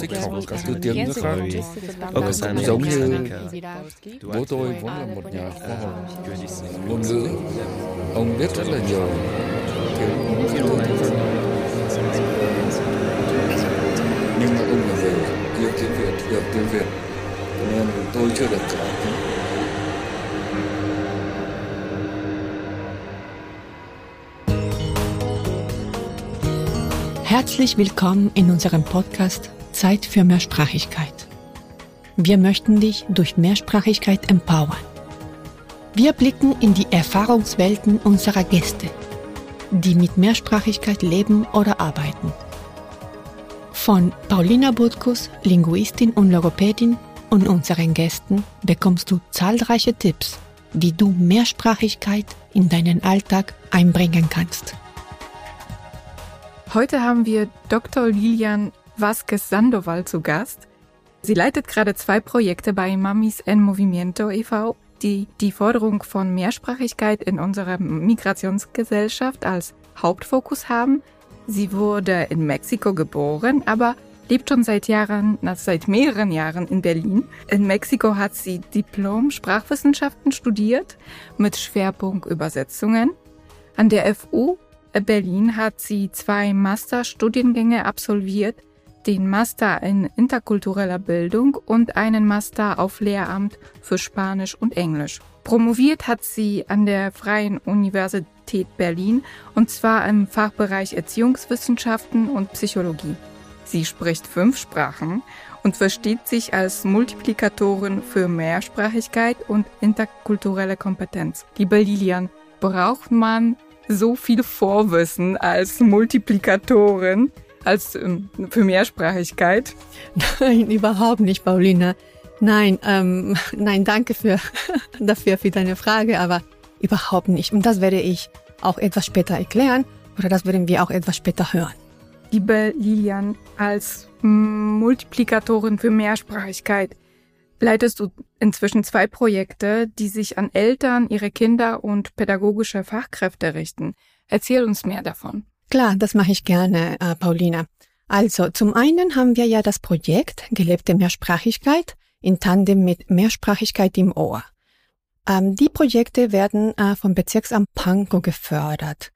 Thích học cả thứ tiếng nước khác Ở cái cũng giống như bố tôi vốn là một nhà khoa học. Ngôn ngữ. Ông biết rất là nhiều tiếng Nhưng mà ông là người yêu tiếng Việt, hiểu tiếng Việt. Nên tôi chưa được cả Herzlich willkommen in unserem Podcast Zeit für Mehrsprachigkeit. Wir möchten dich durch Mehrsprachigkeit empowern. Wir blicken in die Erfahrungswelten unserer Gäste, die mit Mehrsprachigkeit leben oder arbeiten. Von Paulina Butkus, Linguistin und Logopädin, und unseren Gästen bekommst du zahlreiche Tipps, wie du Mehrsprachigkeit in deinen Alltag einbringen kannst. Heute haben wir Dr. Lilian Vasquez Sandoval zu Gast. Sie leitet gerade zwei Projekte bei Mamis en Movimiento e.V., die die Forderung von Mehrsprachigkeit in unserer Migrationsgesellschaft als Hauptfokus haben. Sie wurde in Mexiko geboren, aber lebt schon seit Jahren, seit mehreren Jahren in Berlin. In Mexiko hat sie Diplom Sprachwissenschaften studiert mit Schwerpunkt Übersetzungen. An der FU Berlin hat sie zwei Masterstudiengänge absolviert, den Master in interkultureller Bildung und einen Master auf Lehramt für Spanisch und Englisch. Promoviert hat sie an der Freien Universität Berlin und zwar im Fachbereich Erziehungswissenschaften und Psychologie. Sie spricht fünf Sprachen und versteht sich als Multiplikatorin für Mehrsprachigkeit und interkulturelle Kompetenz. Liebe Lilian, braucht man so viel Vorwissen als Multiplikatorin, als ähm, für Mehrsprachigkeit? Nein, überhaupt nicht, Paulina. Nein, ähm, nein, danke für, dafür, für deine Frage, aber überhaupt nicht. Und das werde ich auch etwas später erklären oder das werden wir auch etwas später hören. Liebe Lilian, als Multiplikatorin für Mehrsprachigkeit, leitest du inzwischen zwei Projekte, die sich an Eltern, ihre Kinder und pädagogische Fachkräfte richten. Erzähl uns mehr davon. Klar, das mache ich gerne, äh, Paulina. Also, zum einen haben wir ja das Projekt Gelebte Mehrsprachigkeit in Tandem mit Mehrsprachigkeit im Ohr. Ähm, die Projekte werden äh, vom Bezirksamt Pankow gefördert.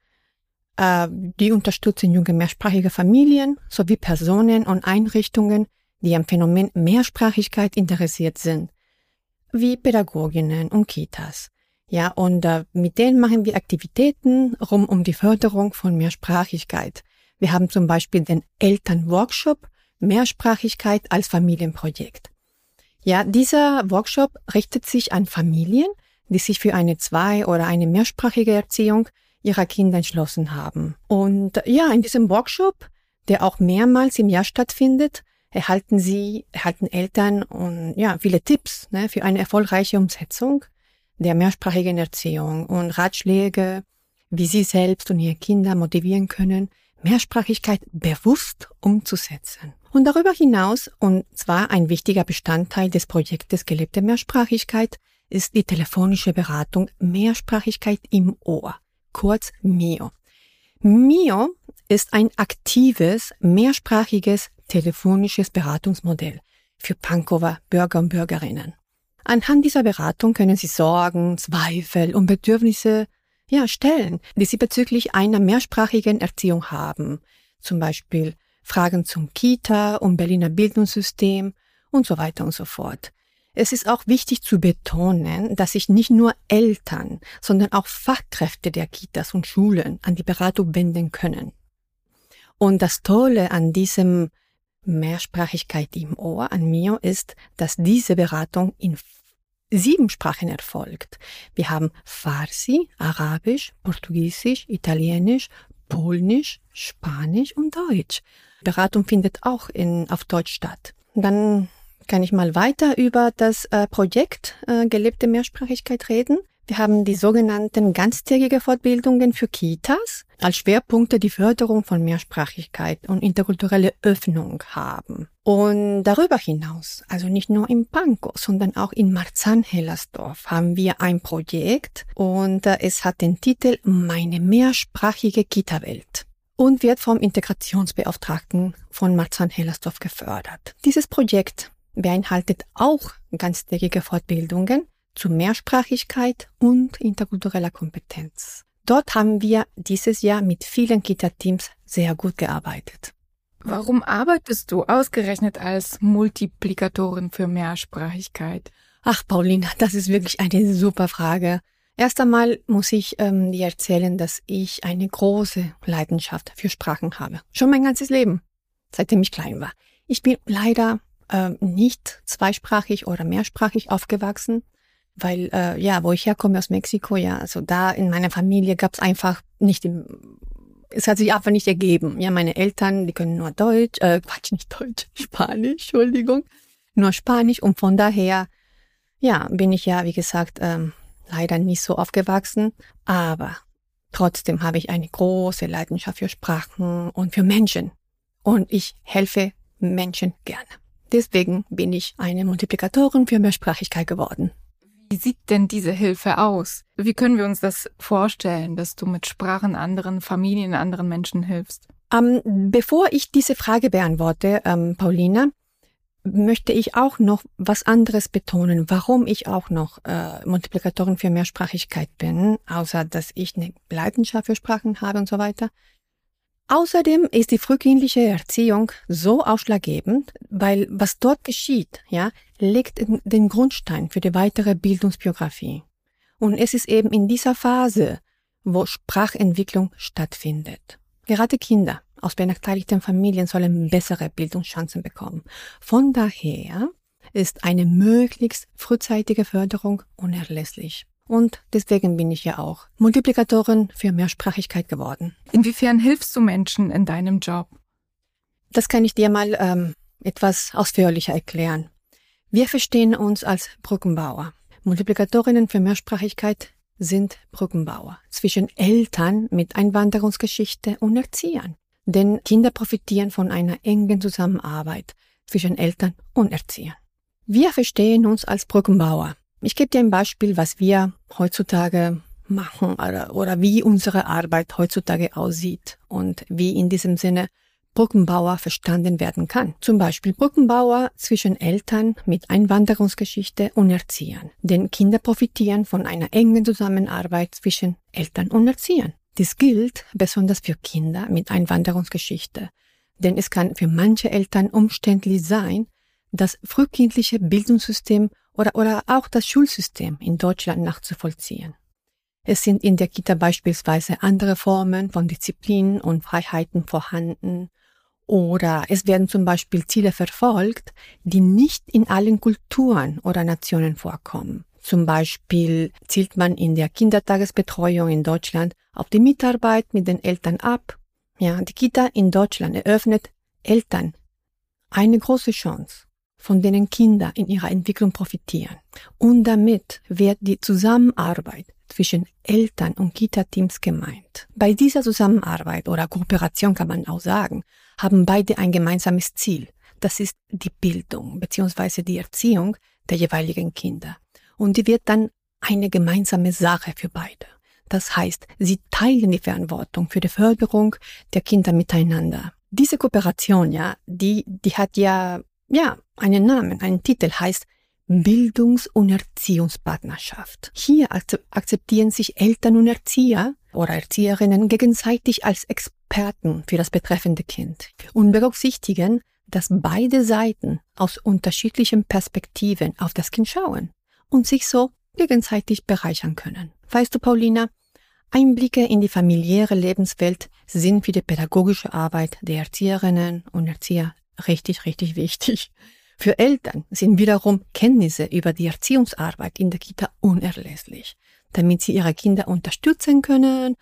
Äh, die unterstützen junge mehrsprachige Familien sowie Personen und Einrichtungen, die am Phänomen Mehrsprachigkeit interessiert sind, wie Pädagoginnen und Kitas. Ja, und äh, mit denen machen wir Aktivitäten rum um die Förderung von Mehrsprachigkeit. Wir haben zum Beispiel den Elternworkshop Mehrsprachigkeit als Familienprojekt. Ja, dieser Workshop richtet sich an Familien, die sich für eine zwei- oder eine mehrsprachige Erziehung ihrer Kinder entschlossen haben. Und ja, in diesem Workshop, der auch mehrmals im Jahr stattfindet, erhalten Sie, erhalten Eltern und ja, viele Tipps ne, für eine erfolgreiche Umsetzung der mehrsprachigen Erziehung und Ratschläge, wie Sie selbst und Ihre Kinder motivieren können, Mehrsprachigkeit bewusst umzusetzen. Und darüber hinaus, und zwar ein wichtiger Bestandteil des Projektes Gelebte Mehrsprachigkeit, ist die telefonische Beratung Mehrsprachigkeit im Ohr, kurz MIO. MIO ist ein aktives, mehrsprachiges telefonisches Beratungsmodell für Pankower Bürger und Bürgerinnen. Anhand dieser Beratung können Sie Sorgen, Zweifel und Bedürfnisse ja, stellen, die Sie bezüglich einer mehrsprachigen Erziehung haben. Zum Beispiel Fragen zum Kita und Berliner Bildungssystem und so weiter und so fort. Es ist auch wichtig zu betonen, dass sich nicht nur Eltern, sondern auch Fachkräfte der Kitas und Schulen an die Beratung wenden können. Und das Tolle an diesem Mehrsprachigkeit im Ohr an mir ist, dass diese Beratung in sieben Sprachen erfolgt. Wir haben Farsi, Arabisch, Portugiesisch, Italienisch, Polnisch, Spanisch und Deutsch. Beratung findet auch in, auf Deutsch statt. Dann kann ich mal weiter über das äh, Projekt äh, Gelebte Mehrsprachigkeit reden. Wir haben die sogenannten ganztägige Fortbildungen für Kitas als Schwerpunkte die Förderung von Mehrsprachigkeit und interkulturelle Öffnung haben. Und darüber hinaus, also nicht nur in Pankow, sondern auch in Marzahn-Hellersdorf haben wir ein Projekt und äh, es hat den Titel Meine mehrsprachige Kita-Welt. und wird vom Integrationsbeauftragten von Marzahn-Hellersdorf gefördert. Dieses Projekt beinhaltet auch ganztägige Fortbildungen zu Mehrsprachigkeit und interkultureller Kompetenz. Dort haben wir dieses Jahr mit vielen Kita-Teams sehr gut gearbeitet. Warum arbeitest du ausgerechnet als Multiplikatorin für Mehrsprachigkeit? Ach, Paulina, das ist wirklich eine super Frage. Erst einmal muss ich ähm, dir erzählen, dass ich eine große Leidenschaft für Sprachen habe. Schon mein ganzes Leben, seitdem ich klein war. Ich bin leider äh, nicht zweisprachig oder mehrsprachig aufgewachsen, weil äh, ja, wo ich herkomme aus Mexiko, ja, also da in meiner Familie gab es einfach nicht im es hat sich einfach nicht ergeben. Ja, meine Eltern, die können nur Deutsch, äh, Quatsch, nicht Deutsch, Spanisch, Entschuldigung, nur Spanisch und von daher, ja, bin ich ja, wie gesagt, ähm, leider nicht so aufgewachsen, aber trotzdem habe ich eine große Leidenschaft für Sprachen und für Menschen und ich helfe Menschen gerne. Deswegen bin ich eine Multiplikatorin für Mehrsprachigkeit geworden. Wie sieht denn diese Hilfe aus? Wie können wir uns das vorstellen, dass du mit Sprachen anderen Familien, anderen Menschen hilfst? Ähm, bevor ich diese Frage beantworte, ähm, Paulina, möchte ich auch noch was anderes betonen, warum ich auch noch äh, Multiplikatorin für Mehrsprachigkeit bin, außer dass ich eine Leidenschaft für Sprachen habe und so weiter. Außerdem ist die frühkindliche Erziehung so ausschlaggebend, weil was dort geschieht, ja, legt den Grundstein für die weitere Bildungsbiografie. Und es ist eben in dieser Phase, wo Sprachentwicklung stattfindet. Gerade Kinder aus benachteiligten Familien sollen bessere Bildungschancen bekommen. Von daher ist eine möglichst frühzeitige Förderung unerlässlich. Und deswegen bin ich ja auch Multiplikatorin für Mehrsprachigkeit geworden. Inwiefern hilfst du Menschen in deinem Job? Das kann ich dir mal ähm, etwas ausführlicher erklären. Wir verstehen uns als Brückenbauer. Multiplikatorinnen für Mehrsprachigkeit sind Brückenbauer zwischen Eltern mit Einwanderungsgeschichte und Erziehern. Denn Kinder profitieren von einer engen Zusammenarbeit zwischen Eltern und Erziehern. Wir verstehen uns als Brückenbauer. Ich gebe dir ein Beispiel, was wir heutzutage machen oder, oder wie unsere Arbeit heutzutage aussieht und wie in diesem Sinne Brückenbauer verstanden werden kann. Zum Beispiel Brückenbauer zwischen Eltern mit Einwanderungsgeschichte und Erziehern. Denn Kinder profitieren von einer engen Zusammenarbeit zwischen Eltern und Erziehern. Dies gilt besonders für Kinder mit Einwanderungsgeschichte. Denn es kann für manche Eltern umständlich sein, das frühkindliche Bildungssystem oder, oder auch das Schulsystem in Deutschland nachzuvollziehen. Es sind in der Kita beispielsweise andere Formen von Disziplin und Freiheiten vorhanden oder es werden zum Beispiel Ziele verfolgt, die nicht in allen Kulturen oder Nationen vorkommen. Zum Beispiel zielt man in der Kindertagesbetreuung in Deutschland auf die Mitarbeit mit den Eltern ab. Ja, die Kita in Deutschland eröffnet Eltern eine große Chance von denen Kinder in ihrer Entwicklung profitieren. Und damit wird die Zusammenarbeit zwischen Eltern und Kita-Teams gemeint. Bei dieser Zusammenarbeit oder Kooperation kann man auch sagen, haben beide ein gemeinsames Ziel. Das ist die Bildung bzw. die Erziehung der jeweiligen Kinder. Und die wird dann eine gemeinsame Sache für beide. Das heißt, sie teilen die Verantwortung für die Förderung der Kinder miteinander. Diese Kooperation, ja, die, die hat ja ja, einen Namen, einen Titel heißt Bildungs- und Erziehungspartnerschaft. Hier akzeptieren sich Eltern und Erzieher oder Erzieherinnen gegenseitig als Experten für das betreffende Kind und berücksichtigen, dass beide Seiten aus unterschiedlichen Perspektiven auf das Kind schauen und sich so gegenseitig bereichern können. Weißt du, Paulina, Einblicke in die familiäre Lebenswelt sind für die pädagogische Arbeit der Erzieherinnen und Erzieher richtig, richtig wichtig. Für Eltern sind wiederum Kenntnisse über die Erziehungsarbeit in der Kita unerlässlich, damit sie ihre Kinder unterstützen können,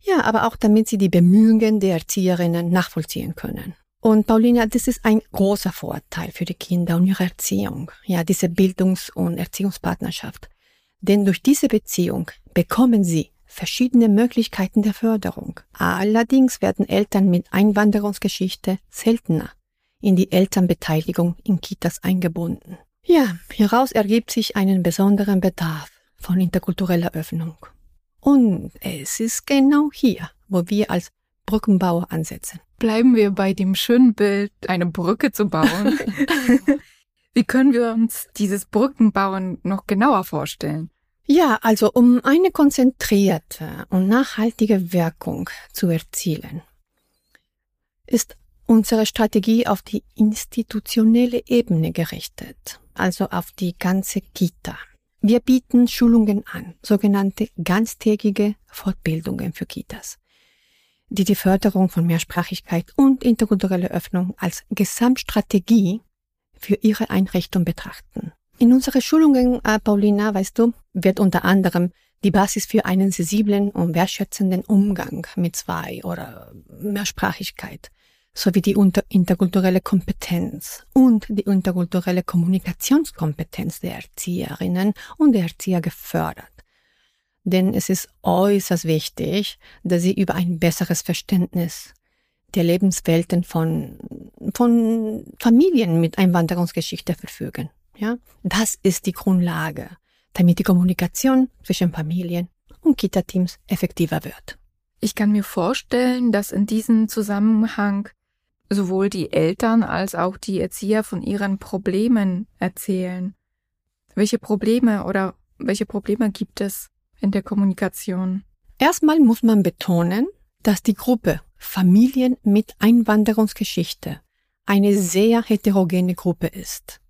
ja, aber auch damit sie die Bemühungen der Erzieherinnen nachvollziehen können. Und Paulina, das ist ein großer Vorteil für die Kinder und ihre Erziehung, ja, diese Bildungs- und Erziehungspartnerschaft. Denn durch diese Beziehung bekommen sie verschiedene Möglichkeiten der Förderung. Allerdings werden Eltern mit Einwanderungsgeschichte seltener in die Elternbeteiligung in Kitas eingebunden. Ja, hieraus ergibt sich einen besonderen Bedarf von interkultureller Öffnung. Und es ist genau hier, wo wir als Brückenbauer ansetzen. Bleiben wir bei dem schönen Bild, eine Brücke zu bauen. Wie können wir uns dieses Brückenbauen noch genauer vorstellen? Ja, also um eine konzentrierte und nachhaltige Wirkung zu erzielen, ist unsere Strategie auf die institutionelle Ebene gerichtet, also auf die ganze Kita. Wir bieten Schulungen an, sogenannte ganztägige Fortbildungen für Kitas, die die Förderung von Mehrsprachigkeit und interkulturelle Öffnung als Gesamtstrategie für ihre Einrichtung betrachten. In unseren Schulungen, äh, Paulina, weißt du, wird unter anderem die Basis für einen sensiblen und wertschätzenden Umgang mit zwei oder Mehrsprachigkeit sowie die interkulturelle Kompetenz und die interkulturelle Kommunikationskompetenz der Erzieherinnen und der Erzieher gefördert. Denn es ist äußerst wichtig, dass sie über ein besseres Verständnis der Lebenswelten von, von Familien mit Einwanderungsgeschichte verfügen. Ja, das ist die Grundlage, damit die Kommunikation zwischen Familien und Kita-Teams effektiver wird. Ich kann mir vorstellen, dass in diesem Zusammenhang sowohl die Eltern als auch die Erzieher von ihren Problemen erzählen. Welche Probleme oder welche Probleme gibt es in der Kommunikation? Erstmal muss man betonen, dass die Gruppe Familien mit Einwanderungsgeschichte eine sehr heterogene Gruppe ist.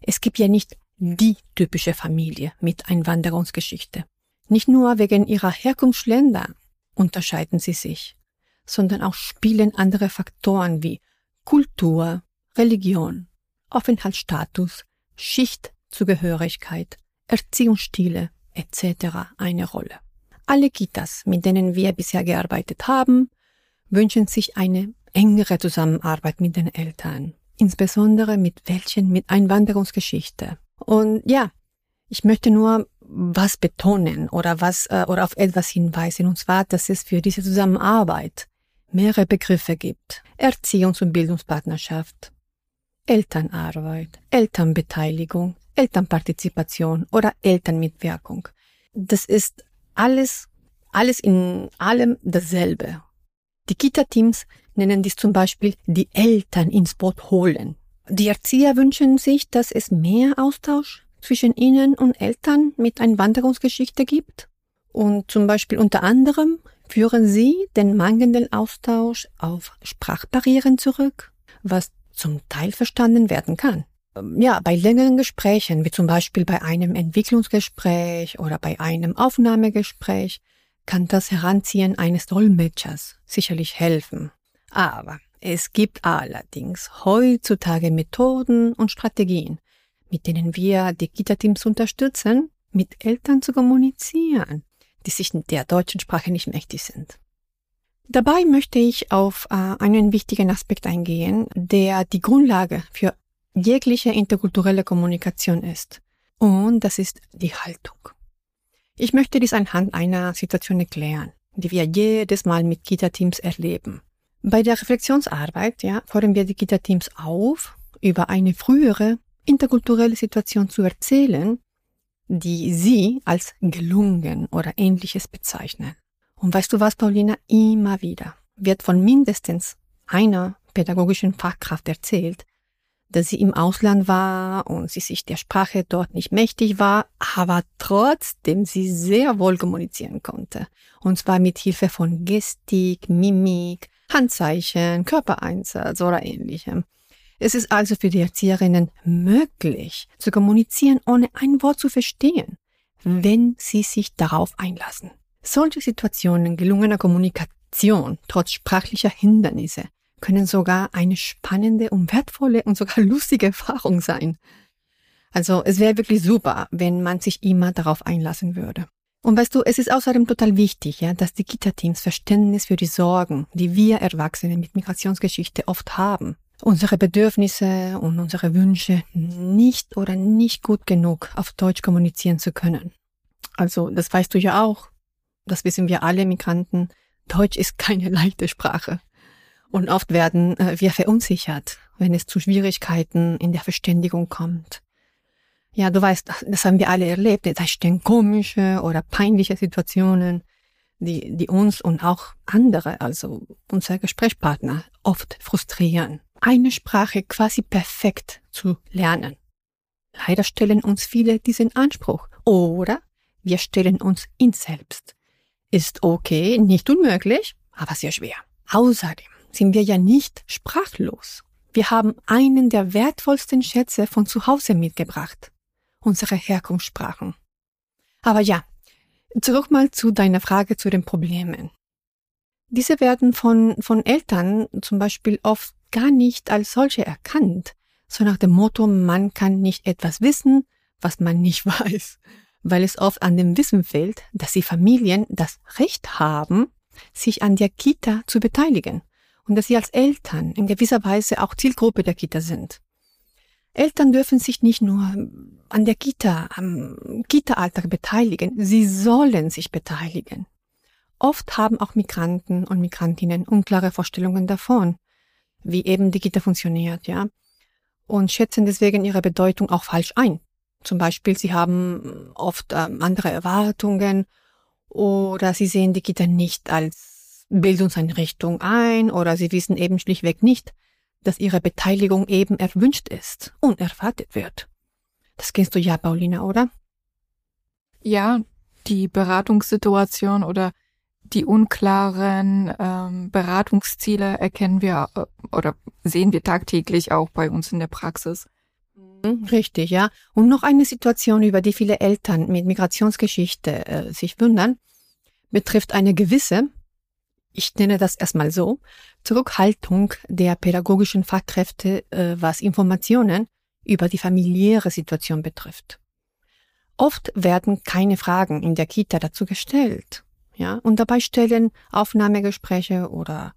Es gibt ja nicht die typische Familie mit Einwanderungsgeschichte. Nicht nur wegen ihrer Herkunftsländer unterscheiden sie sich, sondern auch spielen andere Faktoren wie Kultur, Religion, Aufenthaltsstatus, Schichtzugehörigkeit, Erziehungsstile etc. eine Rolle. Alle Kitas, mit denen wir bisher gearbeitet haben, wünschen sich eine engere Zusammenarbeit mit den Eltern insbesondere mit welchen mit Einwanderungsgeschichte. Und ja, ich möchte nur was betonen oder was äh, oder auf etwas hinweisen und zwar, dass es für diese Zusammenarbeit mehrere Begriffe gibt. Erziehungs- und Bildungspartnerschaft, Elternarbeit, Elternbeteiligung, Elternpartizipation oder Elternmitwirkung. Das ist alles, alles in allem dasselbe. Die Kita-Teams nennen dies zum Beispiel die Eltern ins Boot holen. Die Erzieher wünschen sich, dass es mehr Austausch zwischen ihnen und Eltern mit Einwanderungsgeschichte gibt. Und zum Beispiel unter anderem führen sie den mangelnden Austausch auf Sprachbarrieren zurück, was zum Teil verstanden werden kann. Ja, bei längeren Gesprächen, wie zum Beispiel bei einem Entwicklungsgespräch oder bei einem Aufnahmegespräch, kann das Heranziehen eines Dolmetschers sicherlich helfen. Aber es gibt allerdings heutzutage Methoden und Strategien, mit denen wir die Kita-Teams unterstützen, mit Eltern zu kommunizieren, die sich der deutschen Sprache nicht mächtig sind. Dabei möchte ich auf äh, einen wichtigen Aspekt eingehen, der die Grundlage für jegliche interkulturelle Kommunikation ist. Und das ist die Haltung. Ich möchte dies anhand einer Situation erklären, die wir jedes Mal mit Kita-Teams erleben. Bei der Reflexionsarbeit ja, fordern wir die Kita-Teams auf, über eine frühere interkulturelle Situation zu erzählen, die sie als gelungen oder ähnliches bezeichnen. Und weißt du was, Paulina, immer wieder wird von mindestens einer pädagogischen Fachkraft erzählt, dass sie im Ausland war und sie sich der Sprache dort nicht mächtig war, aber trotzdem sie sehr wohl kommunizieren konnte. Und zwar mit Hilfe von Gestik, Mimik, Handzeichen, Körpereinsatz oder ähnlichem. Es ist also für die Erzieherinnen möglich, zu kommunizieren, ohne ein Wort zu verstehen, wenn sie sich darauf einlassen. Solche Situationen gelungener Kommunikation trotz sprachlicher Hindernisse können sogar eine spannende und wertvolle und sogar lustige Erfahrung sein. Also es wäre wirklich super, wenn man sich immer darauf einlassen würde. Und weißt du, es ist außerdem total wichtig, ja, dass die Kita-Teams Verständnis für die Sorgen, die wir Erwachsene mit Migrationsgeschichte oft haben, unsere Bedürfnisse und unsere Wünsche nicht oder nicht gut genug auf Deutsch kommunizieren zu können. Also, das weißt du ja auch. Das wissen wir alle Migranten. Deutsch ist keine leichte Sprache. Und oft werden äh, wir verunsichert, wenn es zu Schwierigkeiten in der Verständigung kommt. Ja, du weißt, das haben wir alle erlebt. Da stehen komische oder peinliche Situationen, die, die uns und auch andere, also unsere Gesprächspartner, oft frustrieren. Eine Sprache quasi perfekt zu lernen. Leider stellen uns viele diesen Anspruch. Oder wir stellen uns ihn selbst. Ist okay, nicht unmöglich, aber sehr schwer. Außerdem sind wir ja nicht sprachlos. Wir haben einen der wertvollsten Schätze von zu Hause mitgebracht. Unsere Herkunftssprachen. Aber ja, zurück mal zu deiner Frage zu den Problemen. Diese werden von, von Eltern zum Beispiel oft gar nicht als solche erkannt, so nach dem Motto, man kann nicht etwas wissen, was man nicht weiß, weil es oft an dem Wissen fehlt, dass die Familien das Recht haben, sich an der Kita zu beteiligen und dass sie als Eltern in gewisser Weise auch Zielgruppe der Kita sind. Eltern dürfen sich nicht nur an der Kita, am Kita-Alltag beteiligen, sie sollen sich beteiligen. Oft haben auch Migranten und Migrantinnen unklare Vorstellungen davon, wie eben die Kita funktioniert, ja, und schätzen deswegen ihre Bedeutung auch falsch ein. Zum Beispiel, sie haben oft ähm, andere Erwartungen oder sie sehen die Kita nicht als Bildungseinrichtung ein oder sie wissen eben schlichtweg nicht, dass ihre Beteiligung eben erwünscht ist und erwartet wird. Das kennst du ja, Paulina, oder? Ja, die Beratungssituation oder die unklaren ähm, Beratungsziele erkennen wir äh, oder sehen wir tagtäglich auch bei uns in der Praxis. Mhm, richtig, ja. Und noch eine Situation, über die viele Eltern mit Migrationsgeschichte äh, sich wundern, betrifft eine gewisse, ich nenne das erstmal so, Zurückhaltung der pädagogischen Fachkräfte, äh, was Informationen über die familiäre Situation betrifft. Oft werden keine Fragen in der Kita dazu gestellt. Ja, und dabei stellen Aufnahmegespräche oder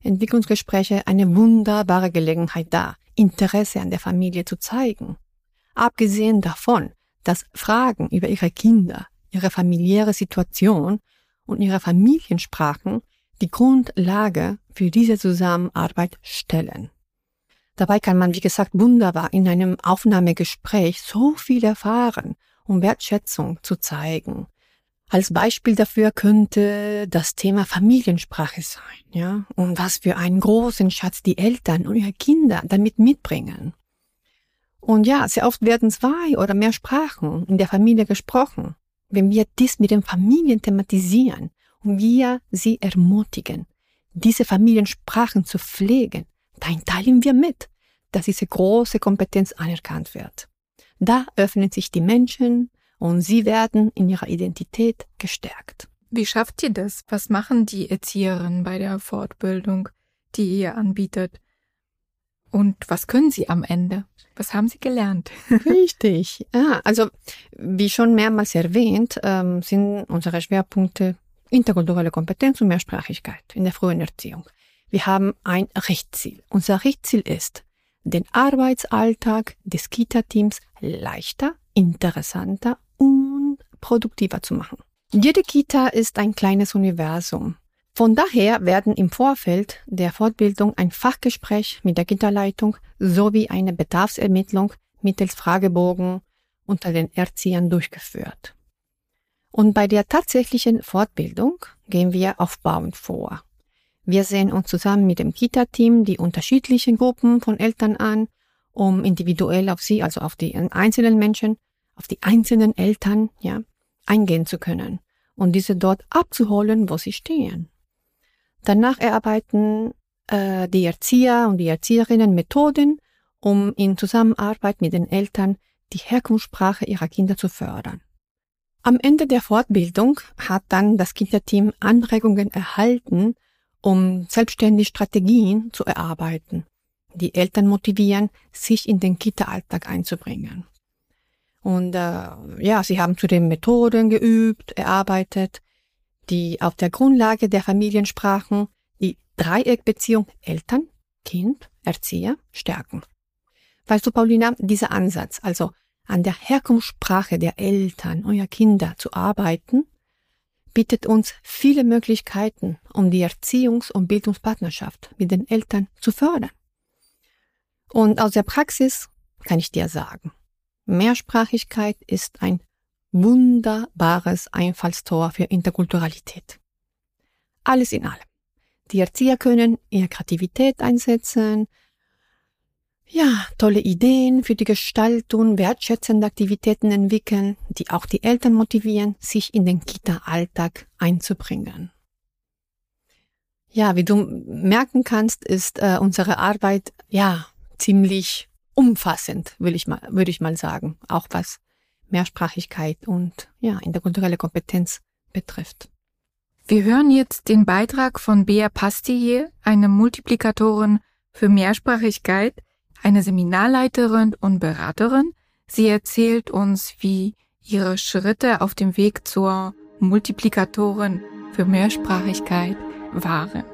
Entwicklungsgespräche eine wunderbare Gelegenheit dar, Interesse an der Familie zu zeigen. Abgesehen davon, dass Fragen über ihre Kinder, ihre familiäre Situation und ihre Familiensprachen die Grundlage für diese Zusammenarbeit stellen. Dabei kann man, wie gesagt, wunderbar in einem Aufnahmegespräch so viel erfahren, um Wertschätzung zu zeigen. Als Beispiel dafür könnte das Thema Familiensprache sein, ja, und was für einen großen Schatz die Eltern und ihre Kinder damit mitbringen. Und ja, sehr oft werden zwei oder mehr Sprachen in der Familie gesprochen. Wenn wir dies mit den Familien thematisieren und wir sie ermutigen, diese Familiensprachen zu pflegen, dann teilen wir mit, dass diese große Kompetenz anerkannt wird. Da öffnen sich die Menschen und sie werden in ihrer Identität gestärkt. Wie schafft ihr das? Was machen die Erzieherinnen bei der Fortbildung, die ihr anbietet? Und was können sie am Ende? Was haben sie gelernt? Richtig. Ja, also wie schon mehrmals erwähnt, ähm, sind unsere Schwerpunkte interkulturelle Kompetenz und Mehrsprachigkeit in der frühen Erziehung. Wir haben ein Richtziel. Unser Richtziel ist, den Arbeitsalltag des Kita-Teams leichter, interessanter produktiver zu machen. Jede Kita ist ein kleines Universum. Von daher werden im Vorfeld der Fortbildung ein Fachgespräch mit der Kita-Leitung sowie eine Bedarfsermittlung mittels Fragebogen unter den Erziehern durchgeführt. Und bei der tatsächlichen Fortbildung gehen wir aufbauend vor. Wir sehen uns zusammen mit dem Kita-Team die unterschiedlichen Gruppen von Eltern an, um individuell auf sie, also auf die einzelnen Menschen, auf die einzelnen Eltern, ja, eingehen zu können und diese dort abzuholen, wo sie stehen. Danach erarbeiten äh, die Erzieher und die Erzieherinnen Methoden, um in Zusammenarbeit mit den Eltern die Herkunftssprache ihrer Kinder zu fördern. Am Ende der Fortbildung hat dann das Kinderteam Anregungen erhalten, um selbstständig Strategien zu erarbeiten, die Eltern motivieren, sich in den Kita-Alltag einzubringen. Und äh, ja, sie haben zudem Methoden geübt, erarbeitet, die auf der Grundlage der Familiensprachen die Dreieckbeziehung Eltern, Kind, Erzieher stärken. Weißt du, Paulina, dieser Ansatz, also an der Herkunftssprache der Eltern, eurer Kinder zu arbeiten, bietet uns viele Möglichkeiten, um die Erziehungs- und Bildungspartnerschaft mit den Eltern zu fördern. Und aus der Praxis kann ich dir sagen, Mehrsprachigkeit ist ein wunderbares Einfallstor für Interkulturalität. alles in allem. Die Erzieher können ihre Kreativität einsetzen, ja, tolle Ideen für die Gestaltung wertschätzende Aktivitäten entwickeln, die auch die Eltern motivieren, sich in den Kita-Alltag einzubringen. Ja, wie du merken kannst, ist äh, unsere Arbeit ja ziemlich umfassend, will ich mal, würde ich mal sagen, auch was Mehrsprachigkeit und ja interkulturelle Kompetenz betrifft. Wir hören jetzt den Beitrag von Bea Pastille, eine Multiplikatorin für Mehrsprachigkeit, eine Seminarleiterin und Beraterin. Sie erzählt uns, wie ihre Schritte auf dem Weg zur Multiplikatorin für Mehrsprachigkeit waren.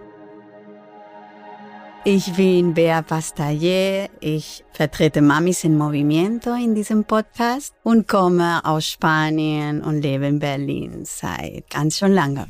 Ich bin Bea Pastaller, ich vertrete Mamis in Movimiento in diesem Podcast und komme aus Spanien und lebe in Berlin seit ganz schon lange.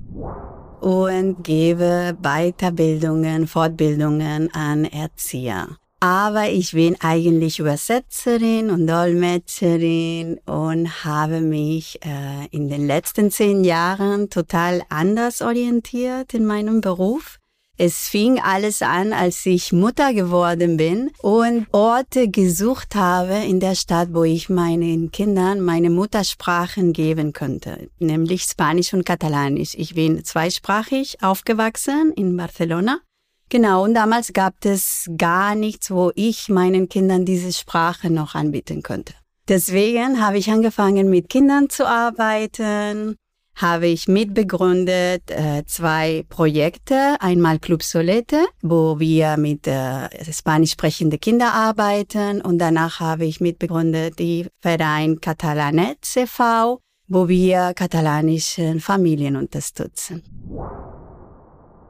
Und gebe Weiterbildungen, Fortbildungen an Erzieher. Aber ich bin eigentlich Übersetzerin und Dolmetscherin und habe mich äh, in den letzten zehn Jahren total anders orientiert in meinem Beruf. Es fing alles an, als ich Mutter geworden bin und Orte gesucht habe in der Stadt, wo ich meinen Kindern meine Muttersprachen geben könnte, nämlich Spanisch und Katalanisch. Ich bin zweisprachig aufgewachsen in Barcelona. Genau, und damals gab es gar nichts, wo ich meinen Kindern diese Sprache noch anbieten könnte. Deswegen habe ich angefangen, mit Kindern zu arbeiten, habe ich mitbegründet äh, zwei Projekte. Einmal Club Solete, wo wir mit äh, spanisch sprechende Kinder arbeiten und danach habe ich mitbegründet die Verein Catalanet CV, wo wir katalanischen Familien unterstützen.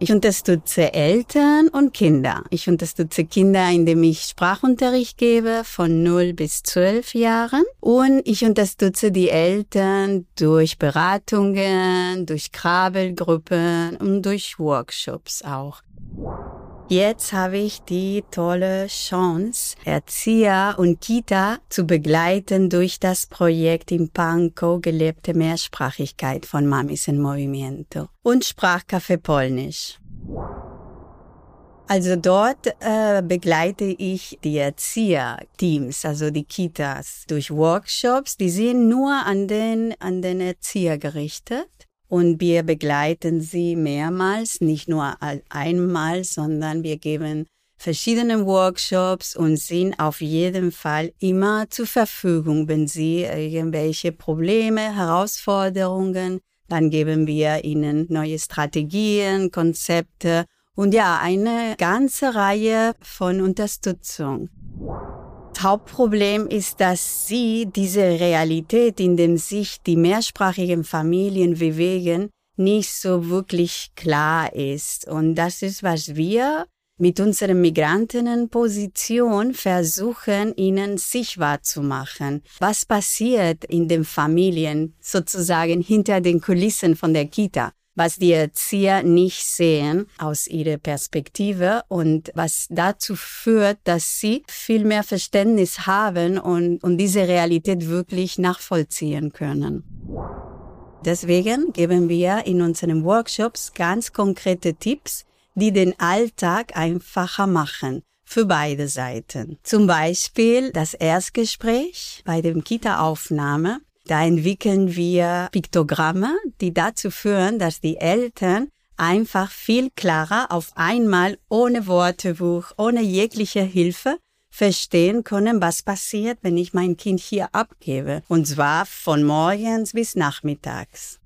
Ich unterstütze Eltern und Kinder. Ich unterstütze Kinder, indem ich Sprachunterricht gebe von 0 bis 12 Jahren. Und ich unterstütze die Eltern durch Beratungen, durch Krabbelgruppen und durch Workshops auch. Jetzt habe ich die tolle Chance, Erzieher und Kita zu begleiten durch das Projekt in Pankow gelebte Mehrsprachigkeit von Mamis en Movimiento und Sprachcafé Polnisch. Also dort äh, begleite ich die Erzieherteams, also die Kitas, durch Workshops. Die sind nur an den, an den Erzieher gerichtet. Und wir begleiten sie mehrmals, nicht nur einmal, sondern wir geben verschiedene Workshops und sind auf jeden Fall immer zur Verfügung, wenn sie irgendwelche Probleme, Herausforderungen, dann geben wir ihnen neue Strategien, Konzepte und ja, eine ganze Reihe von Unterstützung. Hauptproblem ist, dass sie diese Realität, in dem sich die mehrsprachigen Familien bewegen, nicht so wirklich klar ist. Und das ist, was wir mit unserer Migrantinnenposition versuchen, ihnen sichtbar zu machen. Was passiert in den Familien sozusagen hinter den Kulissen von der Kita? Was die Erzieher nicht sehen aus ihrer Perspektive und was dazu führt, dass sie viel mehr Verständnis haben und, und diese Realität wirklich nachvollziehen können. Deswegen geben wir in unseren Workshops ganz konkrete Tipps, die den Alltag einfacher machen für beide Seiten. Zum Beispiel das Erstgespräch bei dem Kita-Aufnahme da entwickeln wir Piktogramme, die dazu führen, dass die Eltern einfach viel klarer auf einmal ohne Wortebuch, ohne jegliche Hilfe verstehen können, was passiert, wenn ich mein Kind hier abgebe. Und zwar von morgens bis nachmittags.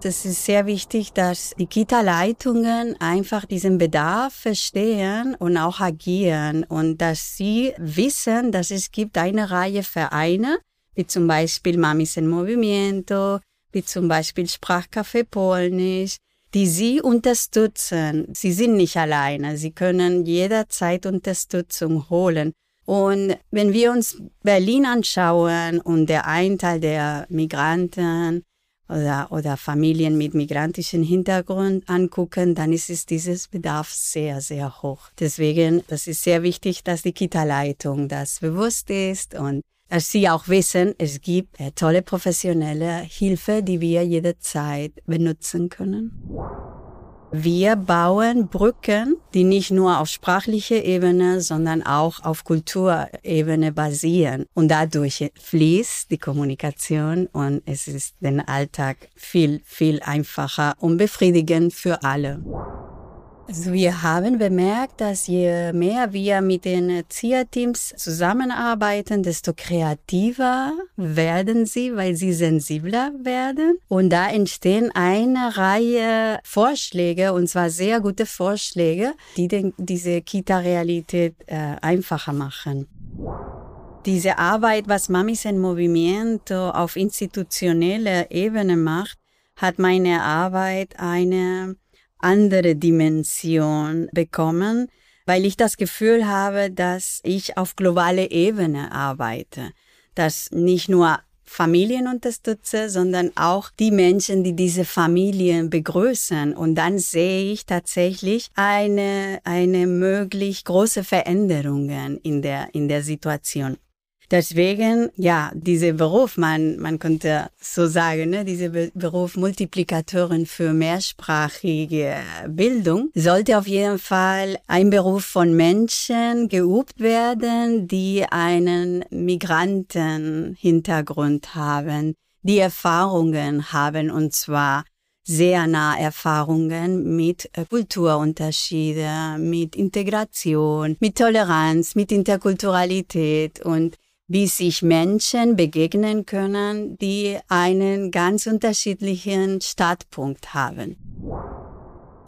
Das ist sehr wichtig, dass die Kita-Leitungen einfach diesen Bedarf verstehen und auch agieren und dass sie wissen, dass es gibt eine Reihe Vereine, wie zum Beispiel Mamis en Movimiento, wie zum Beispiel Sprachcafé Polnisch, die sie unterstützen. Sie sind nicht alleine, sie können jederzeit Unterstützung holen. Und wenn wir uns Berlin anschauen und der Einteil der Migranten oder, oder Familien mit migrantischem Hintergrund angucken, dann ist es dieses Bedarf sehr, sehr hoch. Deswegen, das ist sehr wichtig, dass die Kita-Leitung das bewusst ist und dass sie auch wissen, es gibt äh, tolle professionelle Hilfe, die wir jederzeit benutzen können. Wir bauen Brücken, die nicht nur auf sprachlicher Ebene, sondern auch auf Kulturebene basieren. Und dadurch fließt die Kommunikation und es ist den Alltag viel, viel einfacher und befriedigend für alle. Also wir haben bemerkt, dass je mehr wir mit den Erzieherteams zusammenarbeiten, desto kreativer werden sie, weil sie sensibler werden. Und da entstehen eine Reihe Vorschläge, und zwar sehr gute Vorschläge, die den, diese Kita-Realität äh, einfacher machen. Diese Arbeit, was Mamis en Movimiento auf institutioneller Ebene macht, hat meine Arbeit eine andere Dimension bekommen, weil ich das Gefühl habe, dass ich auf globale Ebene arbeite, dass nicht nur Familien unterstütze, sondern auch die Menschen, die diese Familien begrüßen. Und dann sehe ich tatsächlich eine, eine möglich große Veränderungen in der, in der Situation. Deswegen, ja, dieser Beruf, man, man könnte so sagen, ne, dieser Beruf Multiplikatorin für mehrsprachige Bildung sollte auf jeden Fall ein Beruf von Menschen geübt werden, die einen Migrantenhintergrund haben, die Erfahrungen haben und zwar sehr nah Erfahrungen mit Kulturunterschiede, mit Integration, mit Toleranz, mit Interkulturalität und wie sich Menschen begegnen können, die einen ganz unterschiedlichen Startpunkt haben.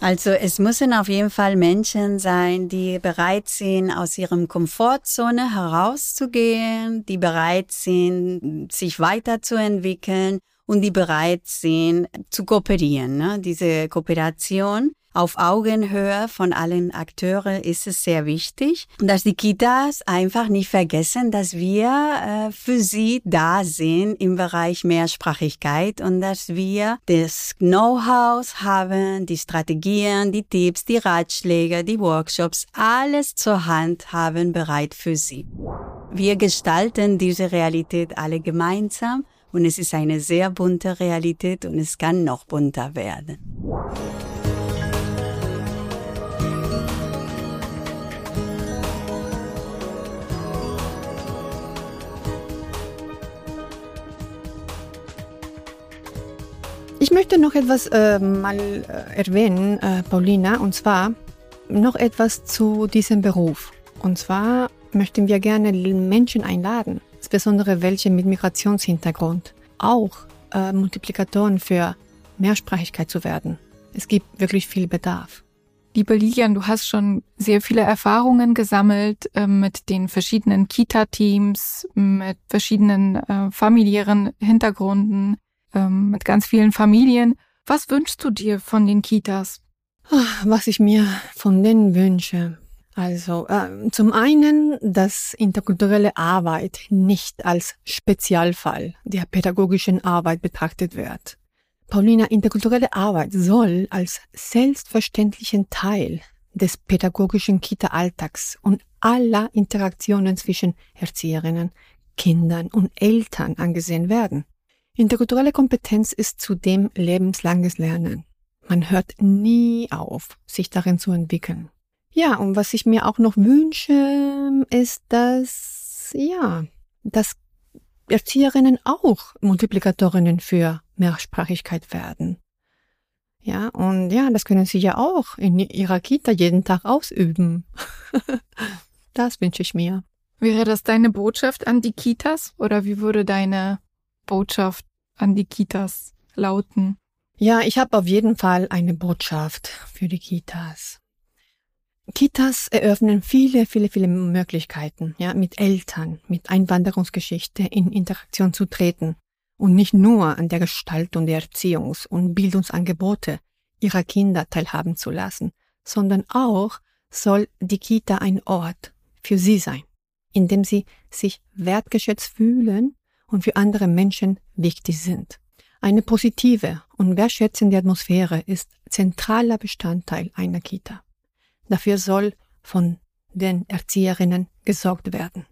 Also es müssen auf jeden Fall Menschen sein, die bereit sind, aus ihrem Komfortzone herauszugehen, die bereit sind, sich weiterzuentwickeln und die bereit sind, zu kooperieren. Ne? Diese Kooperation auf Augenhöhe von allen Akteuren ist es sehr wichtig, dass die Kitas einfach nicht vergessen, dass wir äh, für sie da sind im Bereich Mehrsprachigkeit und dass wir das Know-how haben, die Strategien, die Tipps, die Ratschläge, die Workshops, alles zur Hand haben bereit für sie. Wir gestalten diese Realität alle gemeinsam und es ist eine sehr bunte Realität und es kann noch bunter werden. Ich möchte noch etwas äh, mal äh, erwähnen, äh, Paulina, und zwar noch etwas zu diesem Beruf. Und zwar möchten wir gerne Menschen einladen, insbesondere welche mit Migrationshintergrund, auch äh, Multiplikatoren für Mehrsprachigkeit zu werden. Es gibt wirklich viel Bedarf. Liebe Lilian, du hast schon sehr viele Erfahrungen gesammelt äh, mit den verschiedenen Kita-Teams, mit verschiedenen äh, familiären Hintergründen, ähm, mit ganz vielen Familien. Was wünschst du dir von den Kitas? Was ich mir von denen wünsche. Also äh, zum einen, dass interkulturelle Arbeit nicht als Spezialfall der pädagogischen Arbeit betrachtet wird. Paulina, interkulturelle Arbeit soll als selbstverständlichen Teil des pädagogischen Kita-Alltags und aller Interaktionen zwischen Erzieherinnen, Kindern und Eltern angesehen werden. Interkulturelle Kompetenz ist zudem lebenslanges Lernen. Man hört nie auf, sich darin zu entwickeln. Ja, und was ich mir auch noch wünsche, ist, dass, ja, dass Erzieherinnen auch Multiplikatorinnen für Mehrsprachigkeit werden. Ja, und ja, das können sie ja auch in ihrer Kita jeden Tag ausüben. das wünsche ich mir. Wäre das deine Botschaft an die Kitas oder wie würde deine Botschaft an die Kitas lauten? Ja, ich habe auf jeden Fall eine Botschaft für die Kitas. Kitas eröffnen viele, viele, viele Möglichkeiten, ja, mit Eltern, mit Einwanderungsgeschichte in Interaktion zu treten und nicht nur an der Gestaltung der Erziehungs- und Bildungsangebote ihrer Kinder teilhaben zu lassen, sondern auch soll die Kita ein Ort für sie sein, in dem sie sich wertgeschätzt fühlen und für andere Menschen wichtig sind. Eine positive und wertschätzende Atmosphäre ist zentraler Bestandteil einer Kita. Dafür soll von den Erzieherinnen gesorgt werden.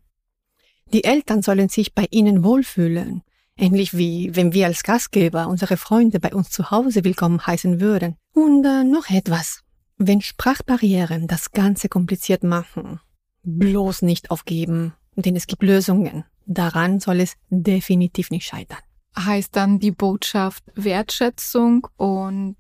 Die Eltern sollen sich bei ihnen wohlfühlen, ähnlich wie wenn wir als Gastgeber unsere Freunde bei uns zu Hause willkommen heißen würden Und äh, noch etwas. Wenn Sprachbarrieren das Ganze kompliziert machen, bloß nicht aufgeben, denn es gibt Lösungen. Daran soll es definitiv nicht scheitern. Heißt dann die Botschaft Wertschätzung und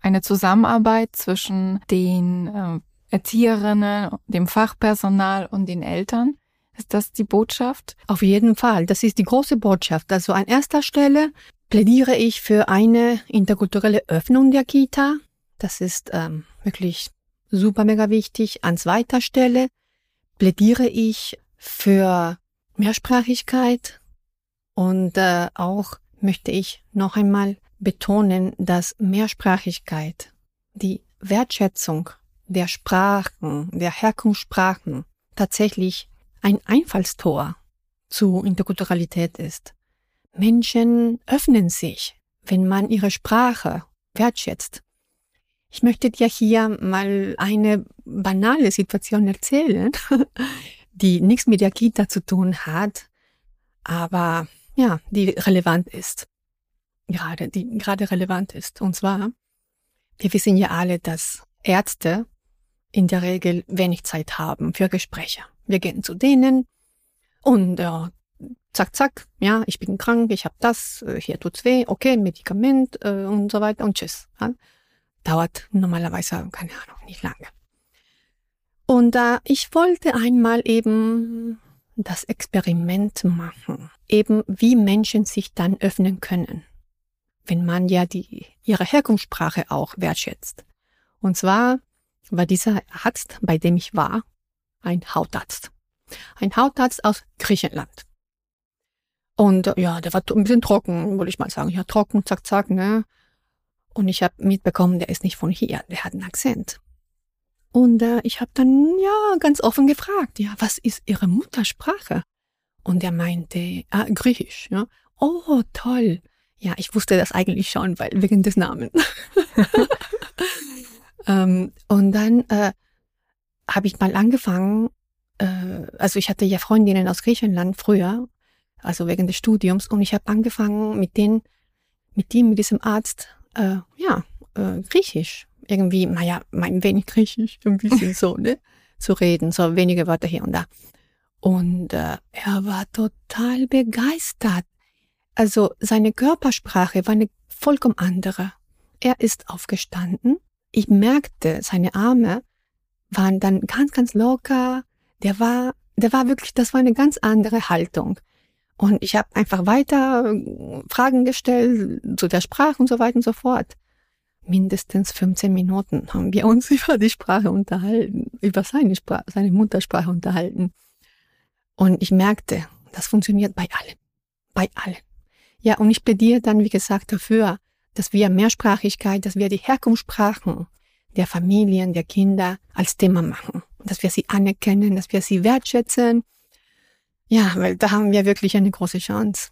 eine Zusammenarbeit zwischen den äh, Erzieherinnen, dem Fachpersonal und den Eltern? Ist das die Botschaft? Auf jeden Fall. Das ist die große Botschaft. Also an erster Stelle plädiere ich für eine interkulturelle Öffnung der Kita. Das ist ähm, wirklich super mega wichtig. An zweiter Stelle plädiere ich für Mehrsprachigkeit und äh, auch möchte ich noch einmal betonen, dass Mehrsprachigkeit, die Wertschätzung der Sprachen, der Herkunftssprachen tatsächlich ein Einfallstor zu Interkulturalität ist. Menschen öffnen sich, wenn man ihre Sprache wertschätzt. Ich möchte dir hier mal eine banale Situation erzählen, die nichts mit der Kita zu tun hat, aber ja, die relevant ist. Gerade, die gerade relevant ist. Und zwar, wir wissen ja alle, dass Ärzte in der Regel wenig Zeit haben für Gespräche. Wir gehen zu denen und äh, zack, zack, ja, ich bin krank, ich habe das, äh, hier tut's weh, okay, Medikament äh, und so weiter und tschüss. Ja. Dauert normalerweise, keine Ahnung, nicht lange. Und äh, ich wollte einmal eben das Experiment machen, eben wie Menschen sich dann öffnen können, wenn man ja die, ihre Herkunftssprache auch wertschätzt. Und zwar war dieser Arzt, bei dem ich war, ein Hautarzt. Ein Hautarzt aus Griechenland. Und äh, ja, der war ein bisschen trocken, würde ich mal sagen. Ja, trocken, zack, zack, ne? Und ich habe mitbekommen, der ist nicht von hier, der hat einen Akzent. Und äh, ich habe dann ja ganz offen gefragt, ja, was ist Ihre Muttersprache? Und er meinte, ah, Griechisch, ja. Oh, toll. Ja, ich wusste das eigentlich schon, weil wegen des Namens. ähm, und dann äh, habe ich mal angefangen, äh, also ich hatte ja Freundinnen aus Griechenland früher, also wegen des Studiums, und ich habe angefangen mit denen, mit dem, mit diesem Arzt, äh, ja, äh, Griechisch irgendwie, naja, mein wenig Griechisch, ein bisschen so, ne, zu reden, so wenige Wörter hier und da. Und äh, er war total begeistert. Also seine Körpersprache war eine vollkommen andere. Er ist aufgestanden. Ich merkte, seine Arme waren dann ganz, ganz locker. Der war, der war wirklich, das war eine ganz andere Haltung. Und ich habe einfach weiter Fragen gestellt zu der Sprache und so weiter und so fort mindestens 15 Minuten haben wir uns über die Sprache unterhalten, über seine Sprache, seine Muttersprache unterhalten. Und ich merkte, das funktioniert bei allen. Bei allen. Ja, und ich plädiere dann, wie gesagt, dafür, dass wir Mehrsprachigkeit, dass wir die Herkunftssprachen der Familien, der Kinder als Thema machen. Dass wir sie anerkennen, dass wir sie wertschätzen. Ja, weil da haben wir wirklich eine große Chance.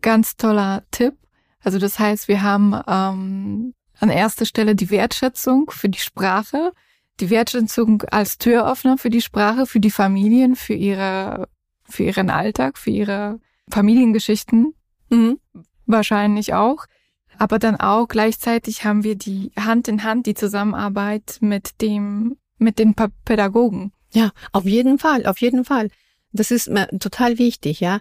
Ganz toller Tipp. Also das heißt, wir haben ähm, an erster Stelle die Wertschätzung für die Sprache, die Wertschätzung als Türöffner für die Sprache, für die Familien, für ihre, für ihren Alltag, für ihre Familiengeschichten. Mhm. Wahrscheinlich auch. Aber dann auch gleichzeitig haben wir die Hand in Hand, die Zusammenarbeit mit dem, mit den Pädagogen. Ja, auf jeden Fall, auf jeden Fall. Das ist total wichtig, ja.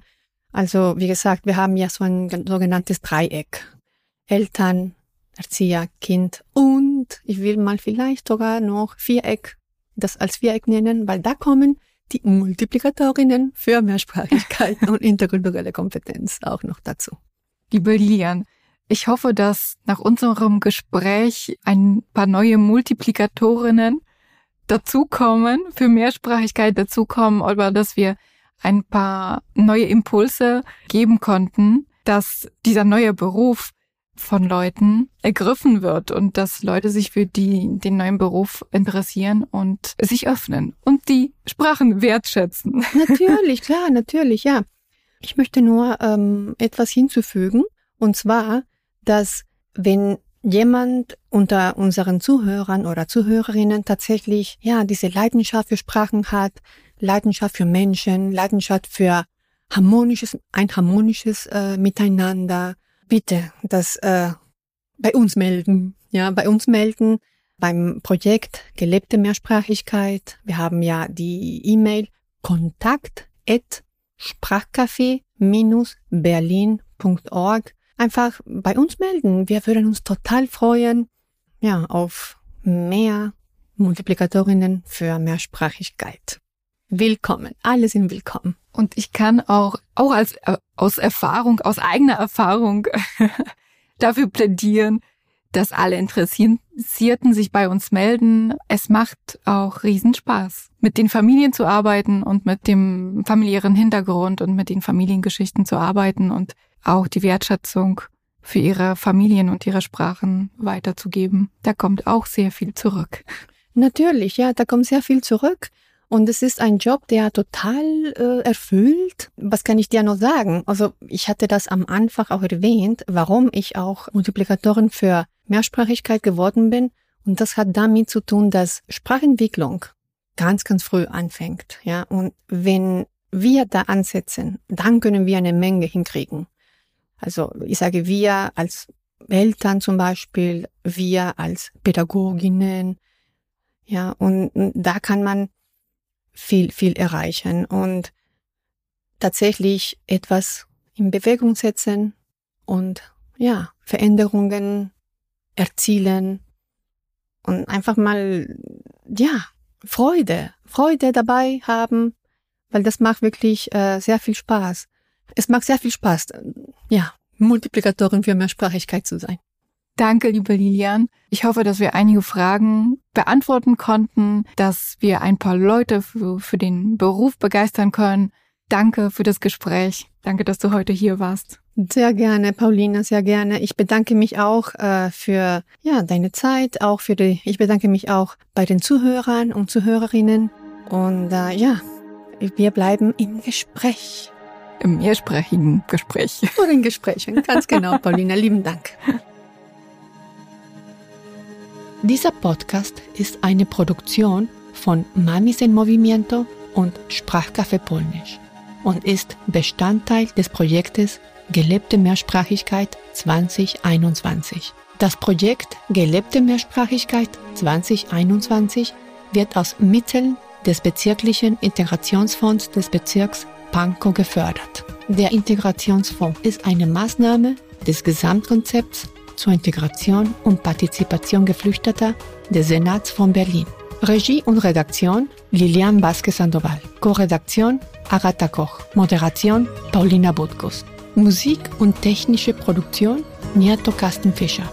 Also wie gesagt, wir haben ja so ein sogenanntes Dreieck. Eltern, Erzieher, Kind und ich will mal vielleicht sogar noch Viereck, das als Viereck nennen, weil da kommen die Multiplikatorinnen für Mehrsprachigkeit und interkulturelle Kompetenz auch noch dazu. Liebe Lilian, ich hoffe, dass nach unserem Gespräch ein paar neue Multiplikatorinnen dazukommen, für Mehrsprachigkeit dazukommen, oder dass wir ein paar neue Impulse geben konnten, dass dieser neue Beruf von Leuten ergriffen wird und dass Leute sich für die, den neuen Beruf interessieren und sich öffnen und die Sprachen wertschätzen. Natürlich, klar, natürlich, ja. Ich möchte nur ähm, etwas hinzufügen, und zwar, dass wenn jemand unter unseren Zuhörern oder Zuhörerinnen tatsächlich ja diese Leidenschaft für Sprachen hat, Leidenschaft für Menschen, Leidenschaft für harmonisches, ein harmonisches äh, Miteinander. Bitte das äh, bei uns melden. ja, bei uns melden beim Projekt gelebte Mehrsprachigkeit. Wir haben ja die E-Mail kontakt at sprachcafé-berlin.org. Einfach bei uns melden. Wir würden uns total freuen, ja, auf mehr Multiplikatorinnen für Mehrsprachigkeit. Willkommen. Alle sind willkommen. Und ich kann auch, auch als, äh, aus Erfahrung, aus eigener Erfahrung dafür plädieren, dass alle Interessierten sich bei uns melden. Es macht auch Riesenspaß, mit den Familien zu arbeiten und mit dem familiären Hintergrund und mit den Familiengeschichten zu arbeiten und auch die Wertschätzung für ihre Familien und ihre Sprachen weiterzugeben. Da kommt auch sehr viel zurück. Natürlich, ja, da kommt sehr viel zurück. Und es ist ein Job, der total äh, erfüllt. Was kann ich dir noch sagen? Also ich hatte das am Anfang auch erwähnt, warum ich auch Multiplikatorin für Mehrsprachigkeit geworden bin. Und das hat damit zu tun, dass Sprachentwicklung ganz, ganz früh anfängt. Ja, und wenn wir da ansetzen, dann können wir eine Menge hinkriegen. Also ich sage wir als Eltern zum Beispiel, wir als Pädagoginnen. Ja, und da kann man viel, viel erreichen und tatsächlich etwas in Bewegung setzen und ja, Veränderungen erzielen und einfach mal, ja, Freude, Freude dabei haben, weil das macht wirklich äh, sehr viel Spaß. Es macht sehr viel Spaß, ja, Multiplikatorin für Mehrsprachigkeit zu sein. Danke, liebe Lilian. Ich hoffe, dass wir einige Fragen beantworten konnten, dass wir ein paar Leute für, für den Beruf begeistern können. Danke für das Gespräch. Danke, dass du heute hier warst. Sehr gerne, Paulina, sehr gerne. Ich bedanke mich auch äh, für ja deine Zeit, auch für die. Ich bedanke mich auch bei den Zuhörern und Zuhörerinnen. Und äh, ja, wir bleiben im Gespräch. Im mehrsprachigen Gespräch. Oder in Gesprächen, ganz genau, Paulina. Lieben Dank. Dieser Podcast ist eine Produktion von Mamis en Movimiento und Sprachcafé Polnisch und ist Bestandteil des Projektes Gelebte Mehrsprachigkeit 2021. Das Projekt Gelebte Mehrsprachigkeit 2021 wird aus Mitteln des bezirklichen Integrationsfonds des Bezirks Pankow gefördert. Der Integrationsfonds ist eine Maßnahme des Gesamtkonzepts zur Integration und Partizipation Geflüchteter des Senats von Berlin. Regie und Redaktion Lilian Vasquez Sandoval. Co-Redaktion Agatha Koch. Moderation Paulina Butkus. Musik und technische Produktion Nieto Kastenfischer.